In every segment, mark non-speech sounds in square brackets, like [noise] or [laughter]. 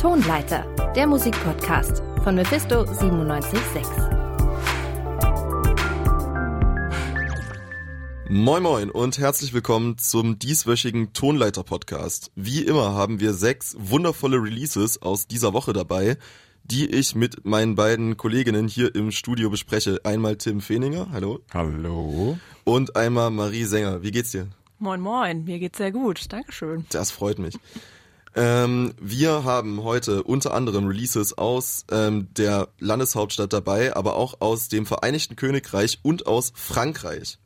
Tonleiter, der Musikpodcast von Mephisto 976. Moin Moin und herzlich willkommen zum dieswöchigen Tonleiter-Podcast. Wie immer haben wir sechs wundervolle Releases aus dieser Woche dabei, die ich mit meinen beiden Kolleginnen hier im Studio bespreche. Einmal Tim Fehninger, hallo. Hallo. Und einmal Marie Sänger. Wie geht's dir? Moin Moin, mir geht's sehr gut, Dankeschön. Das freut mich. Ähm, wir haben heute unter anderem Releases aus ähm, der Landeshauptstadt dabei, aber auch aus dem Vereinigten Königreich und aus Frankreich.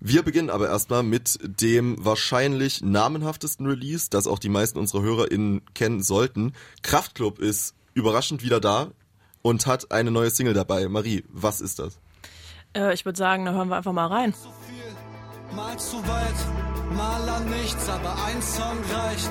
Wir beginnen aber erstmal mit dem wahrscheinlich namenhaftesten Release, das auch die meisten unserer HörerInnen kennen sollten. Kraftklub ist überraschend wieder da und hat eine neue Single dabei. Marie, was ist das? Äh, ich würde sagen, da hören wir einfach mal rein. Zu viel, mal zu weit, mal an nichts, aber ein Song reicht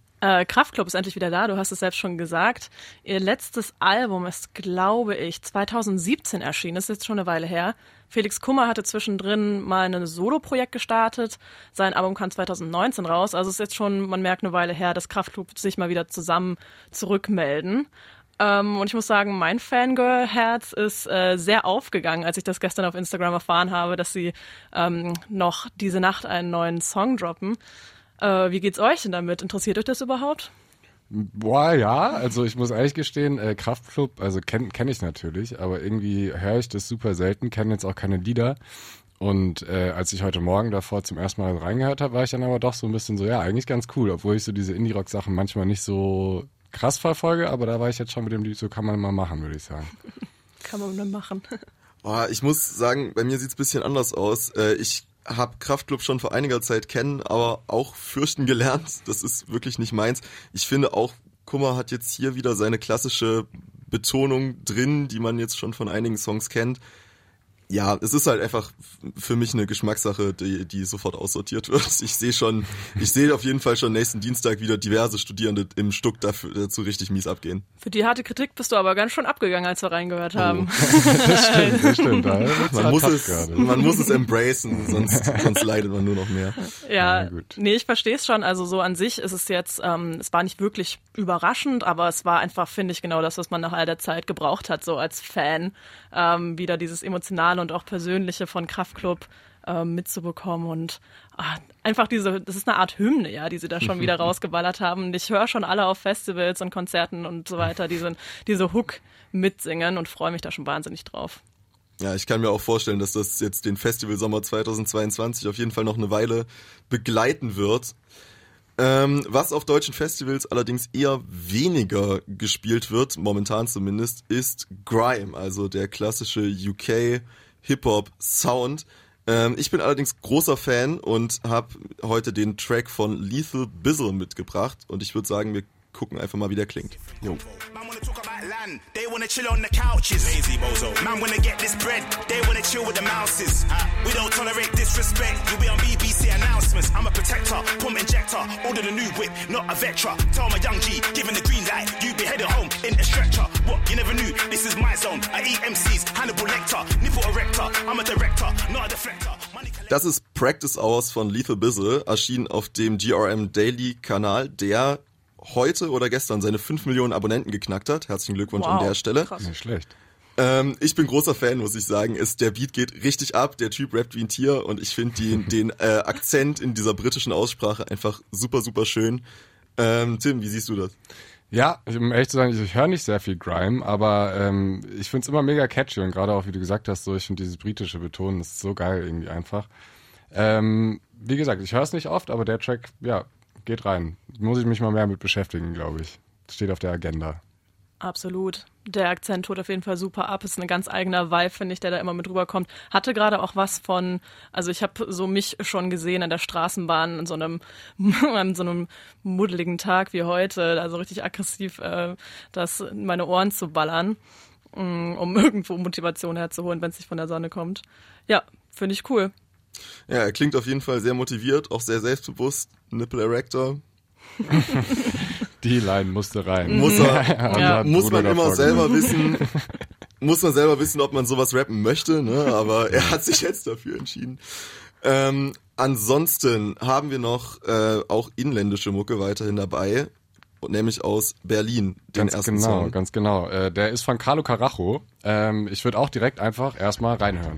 äh, Kraftklub ist endlich wieder da, du hast es selbst schon gesagt. Ihr letztes Album ist, glaube ich, 2017 erschienen, das ist jetzt schon eine Weile her. Felix Kummer hatte zwischendrin mal ein Solo-Projekt gestartet. Sein Album kam 2019 raus. Also es ist jetzt schon, man merkt eine Weile her, dass Kraftklub sich mal wieder zusammen zurückmelden. Ähm, und ich muss sagen, mein Fangirl-Herz ist äh, sehr aufgegangen, als ich das gestern auf Instagram erfahren habe, dass sie ähm, noch diese Nacht einen neuen Song droppen. Äh, wie geht's euch denn damit? Interessiert euch das überhaupt? Boah, ja, also ich muss ehrlich gestehen, äh, Kraftclub, also kenne kenn ich natürlich, aber irgendwie höre ich das super selten, kenne jetzt auch keine Lieder. Und äh, als ich heute Morgen davor zum ersten Mal reingehört habe, war ich dann aber doch so ein bisschen so, ja, eigentlich ganz cool, obwohl ich so diese Indie-Rock-Sachen manchmal nicht so krass verfolge, aber da war ich jetzt schon mit dem Lied, so kann man mal machen, würde ich sagen. kann man mal machen. Oh, ich muss sagen, bei mir sieht's bisschen anders aus. Äh, ich habe Kraftclub schon vor einiger Zeit kennen, aber auch fürchten gelernt. Das ist wirklich nicht meins. Ich finde auch, Kummer hat jetzt hier wieder seine klassische Betonung drin, die man jetzt schon von einigen Songs kennt ja, es ist halt einfach für mich eine Geschmackssache, die, die sofort aussortiert wird. [laughs] Ich sehe schon, ich sehe auf jeden Fall schon nächsten Dienstag wieder diverse Studierende im Stuck dafür, dazu richtig mies abgehen. Für die harte Kritik bist du aber ganz schön abgegangen, als wir reingehört haben. Oh. [laughs] das stimmt, das stimmt. Da man, muss es, man muss es embracen, sonst, sonst leidet man nur noch mehr. Ja, ja nee, ich verstehe es schon. Also so an sich ist es jetzt, ähm, es war nicht wirklich überraschend, aber es war einfach, finde ich, genau das, was man nach all der Zeit gebraucht hat, so als Fan. Ähm, wieder dieses emotionale und auch persönliche von Kraftklub äh, mitzubekommen und ach, einfach diese, das ist eine Art Hymne, ja, die sie da schon wieder [laughs] rausgeballert haben. Und ich höre schon alle auf Festivals und Konzerten und so weiter diese, diese Hook mitsingen und freue mich da schon wahnsinnig drauf. Ja, ich kann mir auch vorstellen, dass das jetzt den Festival Sommer 2022 auf jeden Fall noch eine Weile begleiten wird. Ähm, was auf deutschen Festivals allerdings eher weniger gespielt wird, momentan zumindest, ist Grime, also der klassische UK Hip-Hop-Sound. Ähm, ich bin allerdings großer Fan und habe heute den Track von Lethal Bizzle mitgebracht und ich würde sagen, wir gucken einfach mal, wie der klingt. Jo. They wanna chill on the couches. Lazy bozo. Man wanna get this bread, they wanna chill with the mouses. We don't tolerate disrespect. You'll be on BBC announcements. I'm a protector, pump injector. Order the new whip, not a Vectra. Tell my young G, given the green light, you be headed home in a stretcher. What? You never knew. This is my zone. I eat MCs, Hannibal Lecter, nipple erector. I'm a director, not a deflector. Das ist Practice Hours von Lethal Bizzle, erschienen auf dem GRM Daily Kanal, der heute oder gestern seine 5 Millionen Abonnenten geknackt hat. Herzlichen Glückwunsch wow, an der Stelle. Krass. Nicht schlecht. Ähm, ich bin großer Fan, muss ich sagen. Ist, der Beat geht richtig ab, der Typ rappt wie ein Tier und ich finde den, [laughs] den äh, Akzent in dieser britischen Aussprache einfach super, super schön. Ähm, Tim, wie siehst du das? Ja, um ehrlich zu sagen, ich, ich höre nicht sehr viel Grime, aber ähm, ich finde es immer mega catchy und gerade auch, wie du gesagt hast, so ich finde dieses britische Betonen ist so geil irgendwie einfach. Ähm, wie gesagt, ich höre es nicht oft, aber der Track, ja, geht rein. Muss ich mich mal mehr mit beschäftigen, glaube ich. Steht auf der Agenda. Absolut. Der Akzent tut auf jeden Fall super ab. Ist ein ganz eigener Vibe, finde ich, der da immer mit rüberkommt. Hatte gerade auch was von, also ich habe so mich schon gesehen an der Straßenbahn in so einem, [laughs] an so einem muddeligen Tag wie heute, also richtig aggressiv, äh, das in meine Ohren zu ballern, mm, um [laughs] irgendwo Motivation herzuholen, wenn es nicht von der Sonne kommt. Ja, finde ich cool. Ja, er klingt auf jeden Fall sehr motiviert, auch sehr selbstbewusst. Nipple Erector. Die Line musste rein. Muss er, [laughs] Ja. muss man immer selber gemacht. wissen, [laughs] muss man selber wissen, ob man sowas rappen möchte, ne? Aber er hat sich jetzt dafür entschieden. Ähm, ansonsten haben wir noch äh, auch inländische Mucke weiterhin dabei, und nämlich aus Berlin, den Ganz ersten genau, Song. ganz genau. Äh, der ist von Carlo Carajo. Ähm, ich würde auch direkt einfach erstmal reinhören.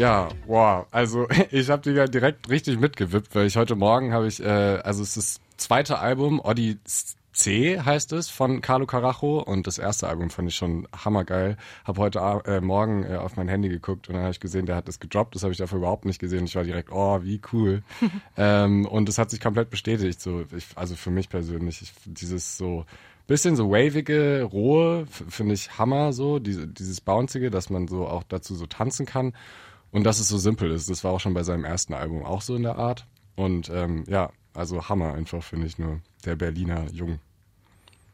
Ja, wow. Also [laughs] ich habe die ja direkt richtig mitgewippt, weil ich heute Morgen habe ich, äh, also es ist das zweite Album, Odyssey heißt es, von Carlo Carajo und das erste Album fand ich schon hammergeil. Habe heute äh, Morgen äh, auf mein Handy geguckt und dann habe ich gesehen, der hat das gedroppt, das habe ich dafür überhaupt nicht gesehen. Ich war direkt, oh, wie cool. [laughs] ähm, und es hat sich komplett bestätigt, so, ich, also für mich persönlich, ich, dieses so bisschen so wavige, rohe, finde ich Hammer so, diese, dieses Bouncige, dass man so auch dazu so tanzen kann und dass es so simpel ist. Das war auch schon bei seinem ersten Album auch so in der Art. Und ähm, ja, also Hammer einfach, finde ich nur, der Berliner Jung.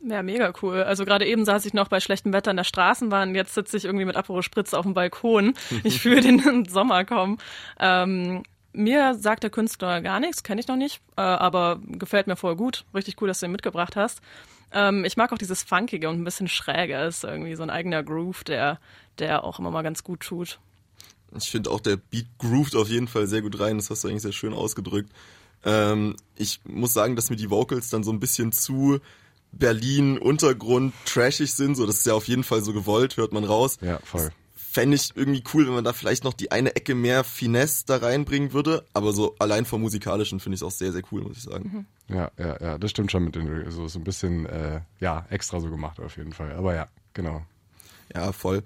Ja, mega cool. Also gerade eben saß ich noch bei schlechtem Wetter in der Straßenbahn, jetzt sitze ich irgendwie mit Aperol Spritz auf dem Balkon. [laughs] Ich fühle den Sommer kommen. Ähm, mir sagt der Künstler gar nichts, kenne ich noch nicht, äh, aber gefällt mir voll gut. Richtig cool, dass du ihn mitgebracht hast. Ähm, ich mag auch dieses Funkige und ein bisschen Schräge. Ist irgendwie so ein eigener Groove, der, der auch immer mal ganz gut tut. Ich finde auch, der Beat groovt auf jeden Fall sehr gut rein. Das hast du eigentlich sehr schön ausgedrückt. Ähm, ich muss sagen, dass mir die Vocals dann so ein bisschen zu Berlin Untergrund trashig sind. So, das ist ja auf jeden Fall so gewollt, hört man raus. Ja, voll. Fände ich irgendwie cool, wenn man da vielleicht noch die eine Ecke mehr Finesse da reinbringen würde. Aber so allein vom musikalischen finde ich es auch sehr, sehr cool, muss ich sagen. Ja, ja, ja, das stimmt schon mit den, so, so ein bisschen, äh, ja, extra so gemacht auf jeden Fall. Aber ja, genau. Ja, voll.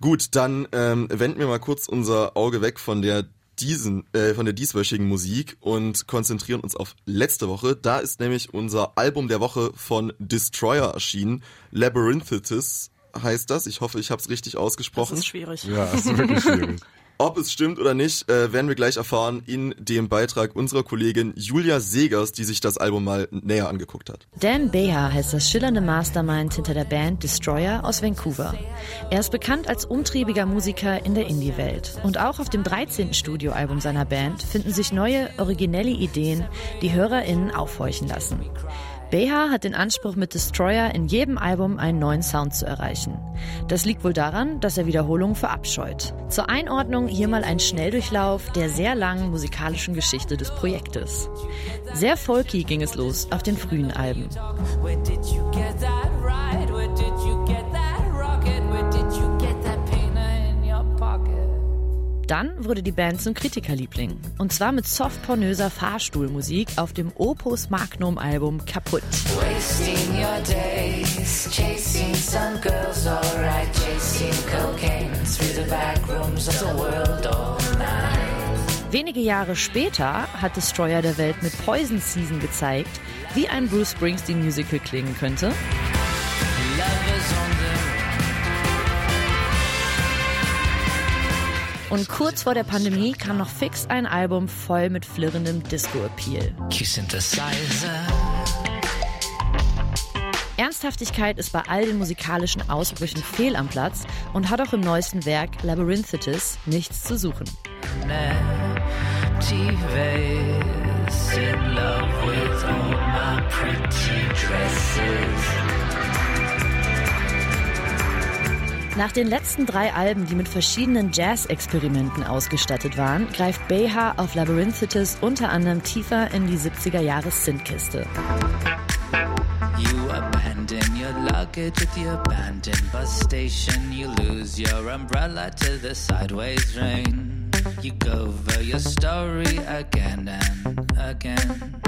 Gut, dann ähm, wenden wir mal kurz unser Auge weg von der diesen, äh, von der dieswöchigen Musik und konzentrieren uns auf letzte Woche. Da ist nämlich unser Album der Woche von Destroyer erschienen. Labyrinthitis heißt das. Ich hoffe, ich habe es richtig Das ausgesprochen. ist schwierig. Ja, ist wirklich schwierig. Ob es stimmt oder nicht, äh, werden wir gleich erfahren in dem Beitrag unserer Kollegin Julia Segers, die sich das Album mal näher angeguckt hat. Dan Beha heißt das schillernde Mastermind hinter der Band Destroyer aus Vancouver. Er ist bekannt als umtriebiger Musiker in der Indie-Welt. Und auch auf dem 13. Studioalbum seiner Band finden sich neue, originelle Ideen, die HörerInnen aufhorchen lassen. Beha hat den Anspruch, mit Destroyer in jedem Album einen neuen Sound zu erreichen. Das liegt wohl daran, dass er Wiederholungen verabscheut. Zur Einordnung hier mal ein Schnelldurchlauf der sehr langen musikalischen Geschichte des Projektes. Sehr folky ging es los auf den frühen Alben. Dann wurde die Band zum Kritikerliebling. Und zwar mit soft-pornöser Fahrstuhlmusik auf dem Opus Magnum-Album Kaputt. Wasting your days chasing some girls, alright, chasing cocaine through the back rooms of the world all night. Wenige Jahre später hat Destroyer der Welt mit Poison Season gezeigt, wie ein Bruce Springsteen-Musical klingen könnte. Und kurz vor der Pandemie kam noch fix ein Album voll mit flirrendem Disco-Appeal. Ernsthaftigkeit ist bei all den musikalischen Ausbrüchen fehl am Platz und hat auch im neuesten Werk Labyrinthitis nichts zu suchen. In love with all my pretty dresses. Nach den letzten drei Alben, die mit verschiedenen Jazz-Experimenten ausgestattet waren, greift Beha auf Labyrinthitis unter anderem tiefer in die 70er Jahre Synth-Kiste. You abandon your luggage at the abandoned bus station. You lose your umbrella to the sideways rain. You go over your story again and again.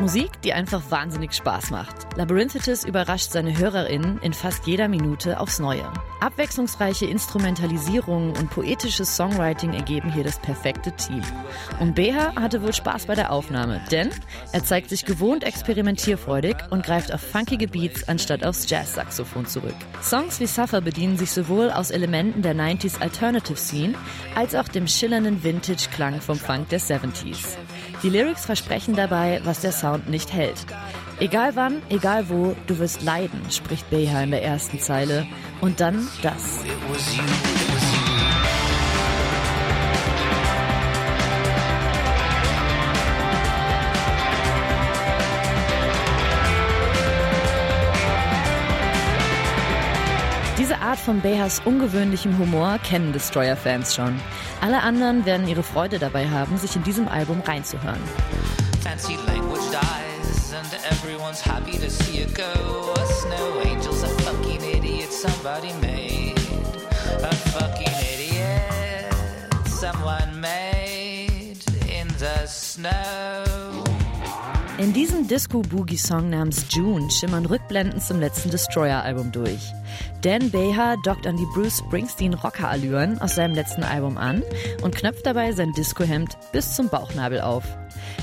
Musik, die einfach wahnsinnig Spaß macht. Labyrinthitis überrascht seine HörerInnen in fast jeder Minute aufs Neue. Abwechslungsreiche Instrumentalisierung und poetisches Songwriting ergeben hier das perfekte Team. Und BH hatte wohl Spaß bei der Aufnahme, denn er zeigt sich gewohnt experimentierfreudig und greift auf funkige Beats anstatt aufs Jazz-Saxophon zurück. Songs wie Suffer bedienen sich sowohl aus Elementen der 90s Alternative Scene als auch dem schillernden Vintage-Klang vom Funk der 70s. Die Lyrics versprechen dabei, was der Sound nicht hält. Egal wann, egal wo, du wirst leiden, spricht BH in der ersten Zeile. Und dann das. Diese Art von Behas ungewöhnlichem Humor kennen Destroyer-Fans schon. Alle anderen werden ihre Freude dabei haben, sich in diesem Album reinzuhören. Fancy language dies, and everyone's happy to see it go. A snow angel's a fucking idiot somebody made. A fucking idiot someone made in the snow. In diesem Disco-Boogie-Song namens June schimmern Rückblenden zum letzten Destroyer-Album durch. Dan Beha dockt an die Bruce Springsteen-Rocker-Allüren aus seinem letzten Album an und knöpft dabei sein Disco-Hemd bis zum Bauchnabel auf.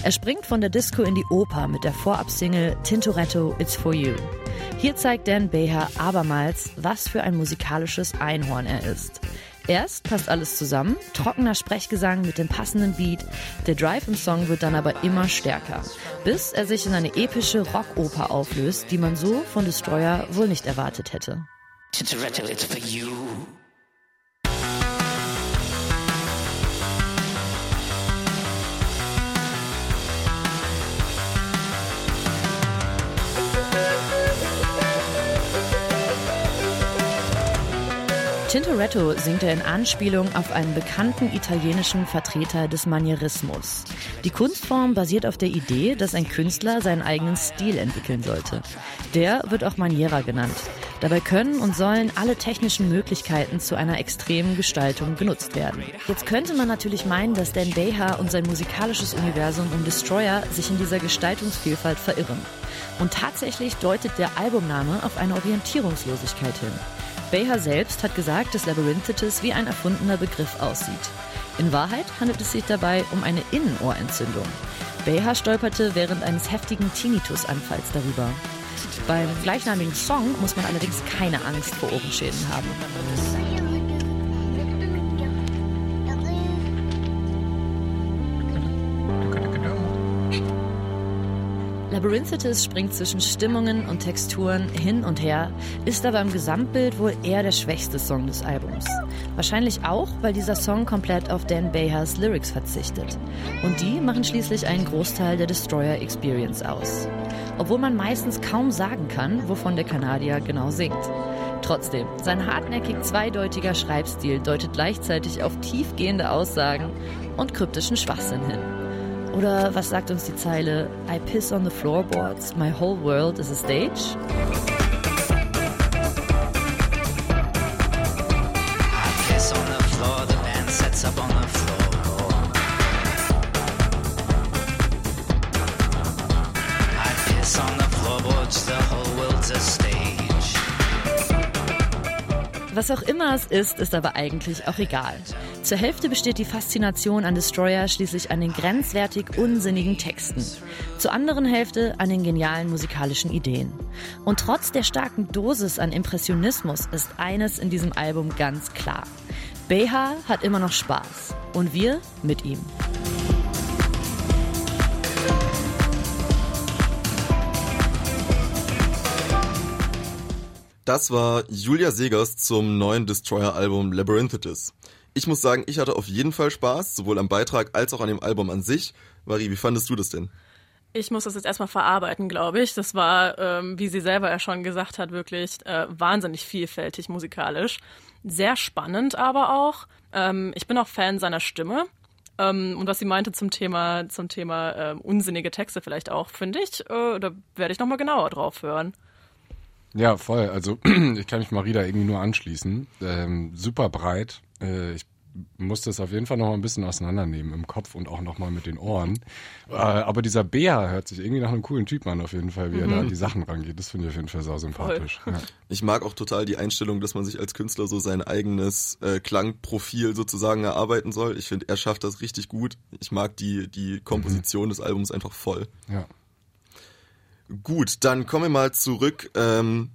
Er springt von der Disco in die Oper mit der Vorab-Single Tintoretto It's For You. Hier zeigt Dan Beha abermals, was für ein musikalisches Einhorn er ist. Erst passt alles zusammen, trockener Sprechgesang mit dem passenden Beat, der Drive im Song wird dann aber immer stärker, bis er sich in eine epische Rockoper auflöst, die man so von Destroyer wohl nicht erwartet hätte. It's for. Tintoretto singt er in Anspielung auf einen bekannten italienischen Vertreter des Manierismus. Die Kunstform basiert auf der Idee, dass ein Künstler seinen eigenen Stil entwickeln sollte. Der wird auch Maniera genannt. Dabei können und sollen alle technischen Möglichkeiten zu einer extremen Gestaltung genutzt werden. Jetzt könnte man natürlich meinen, dass Dan Beha und sein musikalisches Universum um Destroyer sich in dieser Gestaltungsvielfalt verirren. Und tatsächlich deutet der Albumname auf eine Orientierungslosigkeit hin. Beha selbst hat gesagt, dass Labyrinthitis wie ein erfundener Begriff aussieht. In Wahrheit handelt es sich dabei um eine Innenohrentzündung. Beha stolperte während eines heftigen Tinnitus-Anfalls darüber. Beim gleichnamigen Song muss man allerdings keine Angst vor Ohrenschäden haben. Labyrinthitis springt zwischen Stimmungen und Texturen hin und her, ist aber im Gesamtbild wohl eher der schwächste Song des Albums. Wahrscheinlich auch, weil dieser Song komplett auf Dan Behas Lyrics verzichtet. Und die machen schließlich einen Großteil der Destroyer Experience aus. Obwohl man meistens kaum sagen kann, wovon der Kanadier genau singt. Trotzdem, sein hartnäckig zweideutiger Schreibstil deutet gleichzeitig auf tiefgehende Aussagen und kryptischen Schwachsinn hin. Oder was sagt uns die Zeile I piss on the floorboards, my whole world is a stage? Was auch immer es ist, ist aber eigentlich auch egal. Zur Hälfte besteht die Faszination an Destroyer schließlich an den grenzwertig unsinnigen Texten. Zur anderen Hälfte an den genialen musikalischen Ideen. Und trotz der starken Dosis an Impressionismus ist eines in diesem Album ganz klar. Beha hat immer noch Spaß. Und wir mit ihm. Das war Julia Segers zum neuen Destroyer-Album Labyrinthitis. Ich muss sagen, ich hatte auf jeden Fall Spaß, sowohl am Beitrag als auch an dem Album an sich. Vari, wie fandest du das denn? Ich muss das jetzt erstmal verarbeiten, glaube ich. Das war, ähm, wie sie selber ja schon gesagt hat, wirklich äh, wahnsinnig vielfältig musikalisch. Sehr spannend aber auch. Ähm, ich bin auch Fan seiner Stimme. Ähm, und was sie meinte zum Thema, zum Thema äh, unsinnige Texte vielleicht auch, finde ich, äh, da werde ich nochmal genauer drauf hören. Ja, voll. Also [clears throat] ich kann mich Marie da irgendwie nur anschließen. Ähm, super breit. Äh, ich muss das auf jeden Fall noch mal ein bisschen auseinandernehmen im Kopf und auch noch mal mit den Ohren. Äh, aber dieser Bär hört sich irgendwie nach einem coolen Typ an, auf jeden Fall, wie er da an die Sachen rangeht. Das finde ich auf jeden Fall sau sympathisch. Ja. Ich mag auch total die Einstellung, dass man sich als Künstler so sein eigenes äh, Klangprofil sozusagen erarbeiten soll. Ich finde, er schafft das richtig gut. Ich mag die, die Komposition des Albums einfach voll. ja. Gut, dann kommen wir mal zurück ähm,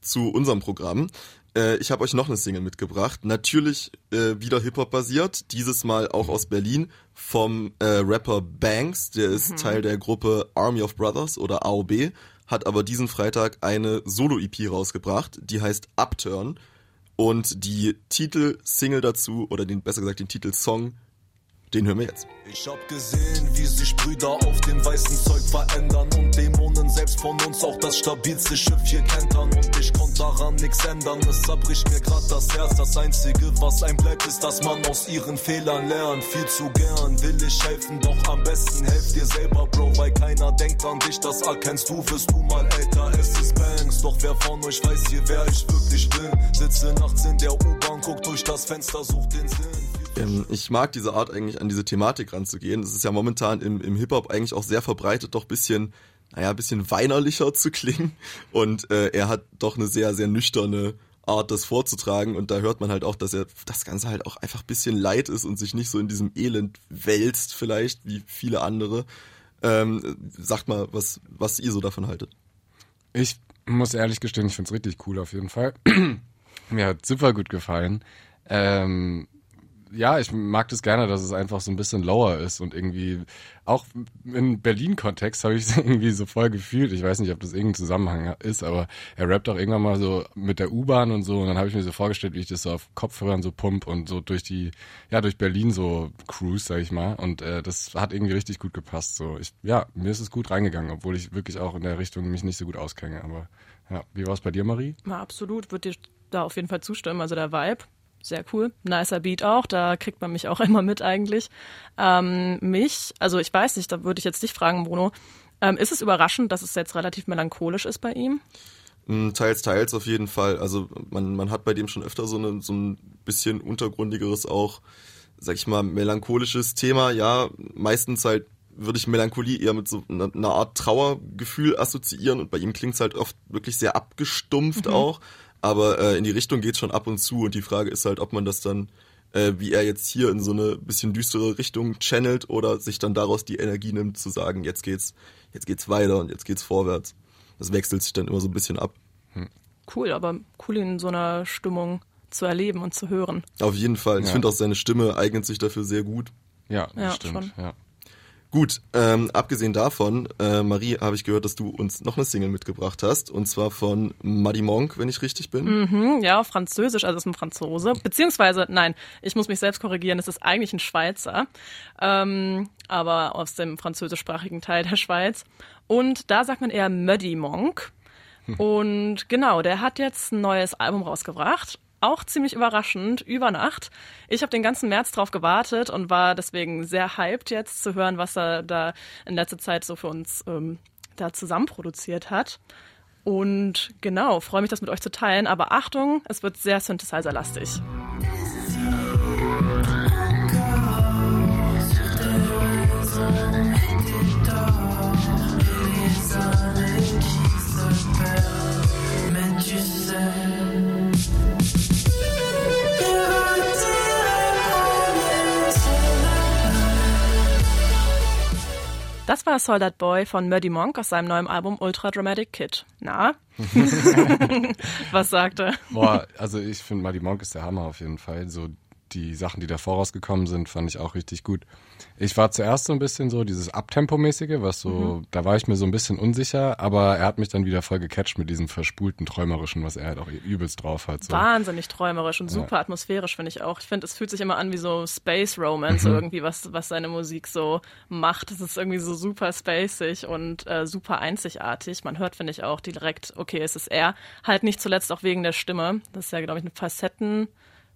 zu unserem Programm. Äh, ich habe euch noch eine Single mitgebracht. Natürlich äh, wieder Hip-Hop basiert, dieses Mal auch aus Berlin vom äh, Rapper Banks, der ist Teil der Gruppe Army of Brothers oder AOB, hat aber diesen Freitag eine Solo-EP rausgebracht, die heißt Upturn. Und die Titelsingle dazu, oder den, besser gesagt den Titelsong, den hören wir jetzt. Ich hab gesehen, wie sich Brüder auf dem weißen Zeug verändern und Dämonen selbst von uns auch das stabilste Schiff hier kentern und ich konnte daran nix ändern. Es zerbricht mir grad das Herz. Das einzige, was einem bleibt, ist, dass man aus ihren Fehlern lernt. Viel zu gern will ich helfen, doch am besten helf dir selber, Bro, weil keiner denkt an dich. Das erkennst du, wirst du mal älter. Es ist Banks, doch wer von euch weiß hier, wer ich wirklich bin? Sitze nachts in der U-Bahn, guck durch das Fenster, such den Sinn. Ähm, ich mag diese Art eigentlich an diese Thematik ranzugehen. Das ist ja momentan im, im Hip-Hop eigentlich auch sehr verbreitet, doch bisschen, naja, bisschen weinerlicher zu klingen. Und äh, er hat doch eine sehr, sehr nüchterne Art, das vorzutragen. Und da hört man halt auch, dass er das Ganze halt auch einfach bisschen leid ist und sich nicht so in diesem Elend wälzt, vielleicht, wie viele andere. Ähm, sagt mal, was, was ihr so davon haltet. Ich muss ehrlich gestehen, ich find's richtig cool auf jeden Fall. [clears throat] Mir hat super gut gefallen. Ähm, ja, ich mag das gerne, dass es einfach so ein bisschen lower ist und irgendwie auch in Berlin-Kontext habe ich es [laughs] irgendwie so voll gefühlt. Ich weiß nicht, ob das irgendein Zusammenhang ist, aber er rappt auch irgendwann mal so mit der U-Bahn und so und dann habe ich mir so vorgestellt, wie ich das so auf Kopfhörern so pump und so durch die, ja, durch Berlin so cruise, sag ich mal. Und äh, das hat irgendwie richtig gut gepasst. So, ich, ja, mir ist es gut reingegangen, obwohl ich wirklich auch in der Richtung mich nicht so gut auskenne. Aber ja, wie war es bei dir, Marie? Ja, absolut, würde dir da auf jeden Fall zustimmen. Also der Vibe, sehr cool. Nicer Beat auch, da kriegt man mich auch [laughs] immer mit eigentlich. Ähm, mich, also ich weiß nicht, da würde ich jetzt dich fragen, Bruno. Ähm, ist es überraschend, dass es jetzt relativ melancholisch ist bei ihm? Mm, Teils, teils auf jeden Fall. Also man, man hat bei dem schon öfter so, eine, so ein bisschen untergründigeres auch, sag ich mal, melancholisches Thema. Ja, meistens halt würde ich Melancholie eher mit so einer, einer Art Trauergefühl assoziieren und bei ihm klingt's halt oft wirklich sehr abgestumpft auch. Aber äh, in die Richtung geht's schon ab und zu und die Frage ist halt, ob man das dann, äh, wie er jetzt hier in so eine bisschen düstere Richtung channelt oder sich dann daraus die Energie nimmt zu sagen, jetzt geht's, jetzt geht's weiter und jetzt geht's vorwärts. Das wechselt sich dann immer so ein bisschen ab. Cool, aber cool in so einer Stimmung zu erleben und zu hören. Auf jeden Fall. Ich Ja. finde auch seine Stimme eignet sich dafür sehr gut. Ja, das Ja, stimmt. schon. Ja. Gut, ähm, abgesehen davon, äh, Marie, habe ich gehört, dass du uns noch eine Single mitgebracht hast. Und zwar von Muddy Monk, wenn ich richtig bin. Hm, ja, auf Französisch, also es ist ein Franzose. Beziehungsweise, nein, ich muss mich selbst korrigieren, es ist eigentlich ein Schweizer, ähm, aber aus dem französischsprachigen Teil der Schweiz. Und da sagt man eher Muddy Monk. Und genau, der hat jetzt ein neues Album rausgebracht. Auch ziemlich überraschend, über Nacht. Ich habe den ganzen März drauf gewartet und war deswegen sehr hyped jetzt zu hören, was er da in letzter Zeit so für uns ähm, da zusammen produziert hat. Und genau, freue mich, das mit euch zu teilen. Aber Achtung, es wird sehr Synthesizer-lastig. Das war Soldat Boy von Muddy Monk aus seinem neuen Album Ultra Dramatic Kid. Na? [laughs] [laughs] Was sagt er? Boah, also ich finde Muddy Monk ist der Hammer auf jeden Fall. So die Sachen, die da vorausgekommen sind, fand ich auch richtig gut. Ich war zuerst so ein bisschen so dieses Abtempo-mäßige, was so, da war ich mir so ein bisschen unsicher, aber er hat mich dann wieder voll gecatcht mit diesem verspulten Träumerischen, was er halt auch übelst drauf hat. So. Wahnsinnig träumerisch und super atmosphärisch, finde ich auch. Ich finde, es fühlt sich immer an wie so Space Romance irgendwie, was, was seine Musik so macht. Es ist irgendwie so super spacig und äh, super einzigartig. Man hört, finde ich, auch direkt, okay, es ist er. Halt nicht zuletzt auch wegen der Stimme. Das ist ja, glaube ich, eine Facetten.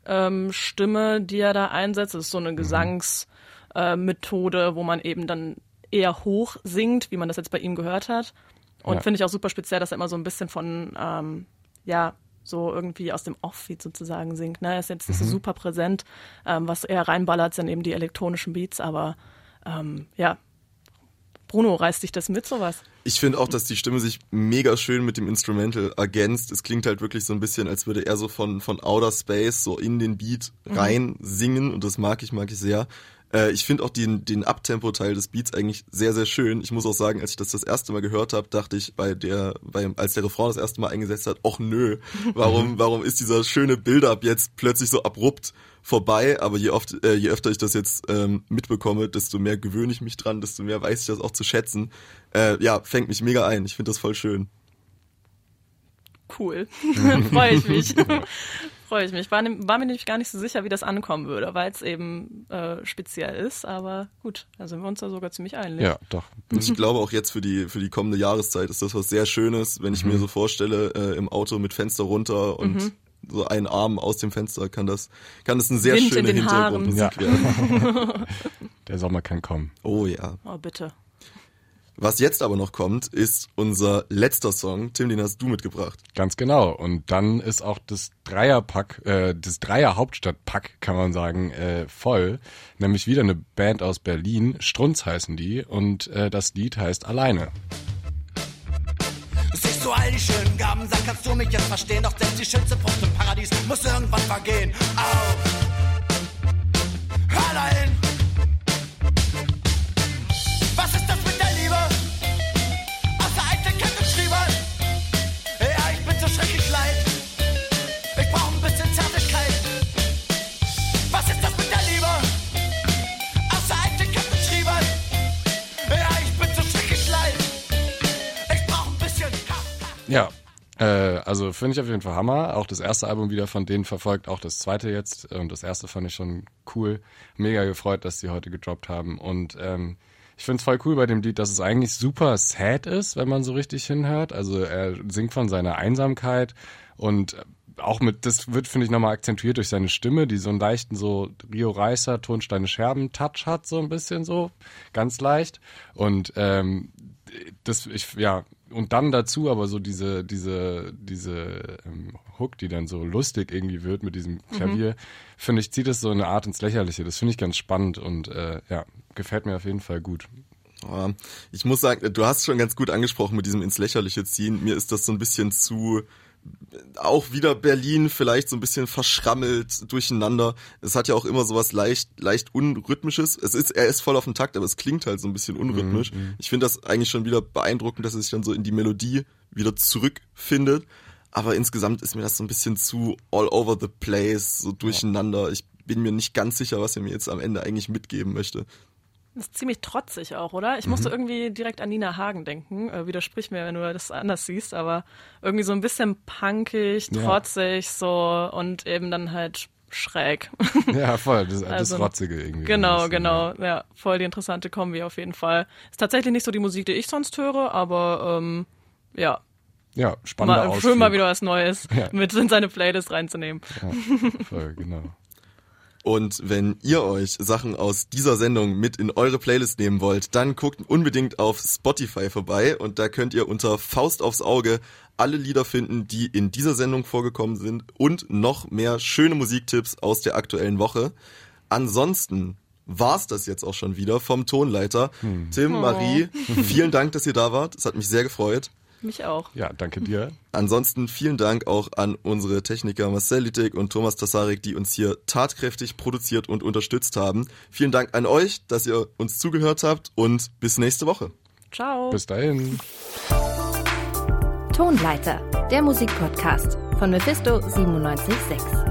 Ähm, Stimme, die er da einsetzt. Das ist so eine Gesangsmethode, äh, wo man eben dann eher hoch singt, wie man das jetzt bei ihm gehört hat. Und Ja. finde ich auch super speziell, dass er immer so ein bisschen von, ähm, ja, so irgendwie aus dem Offbeat sozusagen singt. Ne? Er ist jetzt nicht so super präsent. Ähm, was er reinballert, sind eben die elektronischen Beats, aber ähm, ja. Bruno, reißt dich das mit, sowas? Ich finde auch, dass die Stimme sich mega schön mit dem Instrumental ergänzt. Es klingt halt wirklich so ein bisschen, als würde er so von, von Outer Space so in den Beat rein singen und das mag ich, mag ich sehr. Äh, ich finde auch den, den Abtempo-Teil des Beats eigentlich sehr, sehr schön. Ich muss auch sagen, als ich das das erste Mal gehört habe, dachte ich bei der, bei, als der Refrain das erste Mal eingesetzt hat, ach nö, warum, [laughs] warum ist dieser schöne Build-up jetzt plötzlich so abrupt vorbei? Aber je oft, äh, je öfter ich das jetzt ähm, mitbekomme, desto mehr gewöhne ich mich dran, desto mehr weiß ich das auch zu schätzen. Äh, ja, fängt mich mega ein. Ich finde das voll schön. Cool. [laughs] [laughs] Freue ich mich. [laughs] Freue ich mich. War, war mir nämlich gar nicht so sicher, wie das ankommen würde, weil es eben äh, speziell ist. Aber gut, da sind wir uns da sogar ziemlich einig. Ja, doch. Und ich glaube auch jetzt für die, für die kommende Jahreszeit ist das was sehr Schönes, wenn ich mir so vorstelle, äh, im Auto mit Fenster runter und so einen Arm aus dem Fenster kann das, kann das eine sehr Wind in schöne. Hintergrundmusik werden. [laughs] Der Sommer kann kommen. Oh ja. Oh, bitte. Was jetzt aber noch kommt, ist unser letzter Song. Tim, den hast du mitgebracht. Ganz genau. Und dann ist auch das Dreierpack, äh, das Dreier-Hauptstadtpack, kann man sagen, äh, voll. Nämlich wieder eine Band aus Berlin. Strunz heißen die. Und äh, das Lied heißt Alleine. Du all die schönen Gaben, sag, kannst du mich jetzt verstehen? Doch selbst die schönste Frucht im Paradies muss irgendwann vergehen. Auf, Äh, also finde ich auf jeden Fall Hammer. Auch das erste Album wieder von denen verfolgt, auch das zweite jetzt. Und das erste fand ich schon cool. Mega gefreut, dass die heute gedroppt haben. Und ähm, ich finde es voll cool bei dem Lied, dass es eigentlich super sad ist, wenn man so richtig hinhört. Also er singt von seiner Einsamkeit und auch mit, das wird, finde ich, nochmal akzentuiert durch seine Stimme, die so einen leichten, so Rio Reißer, Tonsteine Scherben-Touch hat, so ein bisschen so, ganz leicht. Und ähm, das, ich, ja, und dann dazu aber so diese, diese, diese ähm, Hook, die dann so lustig irgendwie wird mit diesem Klavier, finde ich, zieht es so eine Art ins Lächerliche. Das finde ich ganz spannend und äh, ja, gefällt mir auf jeden Fall gut. Ich muss sagen, du hast schon ganz gut angesprochen mit diesem ins Lächerliche ziehen. Mir ist das so ein bisschen zu auch wieder Berlin vielleicht so ein bisschen verschrammelt durcheinander. Es hat ja auch immer sowas leicht leicht unrhythmisches. Es ist er ist voll auf dem Takt, aber es klingt halt so ein bisschen unrhythmisch. Ich finde das eigentlich schon wieder beeindruckend, dass er sich dann so in die Melodie wieder zurückfindet. Aber insgesamt ist mir das so ein bisschen zu all over the place, so durcheinander. Ich bin mir nicht ganz sicher, was er mir jetzt am Ende eigentlich mitgeben möchte. Das ist ziemlich trotzig auch, oder? Ich musste irgendwie direkt an Nina Hagen denken. Äh, widersprich mir, wenn du das anders siehst, aber irgendwie so ein bisschen punkig, Ja. trotzig, so und eben dann halt schräg. [laughs] Ja, voll, das, das Also, Rotzige irgendwie. genau, Das, genau. Ja, voll die interessante Kombi auf jeden Fall. Ist tatsächlich nicht so die Musik, die ich sonst höre, aber ähm, ja, Ja, spannender mal, Ausflug. schön mal wieder was Neues [laughs] Ja. mit in seine Playlist reinzunehmen. Voll, genau. Und wenn ihr euch Sachen aus dieser Sendung mit in eure Playlist nehmen wollt, dann guckt unbedingt auf Spotify vorbei und da könnt ihr unter Faust aufs Auge alle Lieder finden, die in dieser Sendung vorgekommen sind und noch mehr schöne Musiktipps aus der aktuellen Woche. Ansonsten war's das jetzt auch schon wieder vom Tonleiter. Tim, Marie, vielen Dank, dass ihr da wart. Es hat mich sehr gefreut. Mich auch. Ja, danke dir. Ansonsten vielen Dank auch an unsere Techniker Marcel Littig und Thomas Tassarek, die uns hier tatkräftig produziert und unterstützt haben. Vielen Dank an euch, dass ihr uns zugehört habt und bis nächste Woche. Ciao. Bis dahin. Tonleiter, der Musikpodcast von Mephisto 976.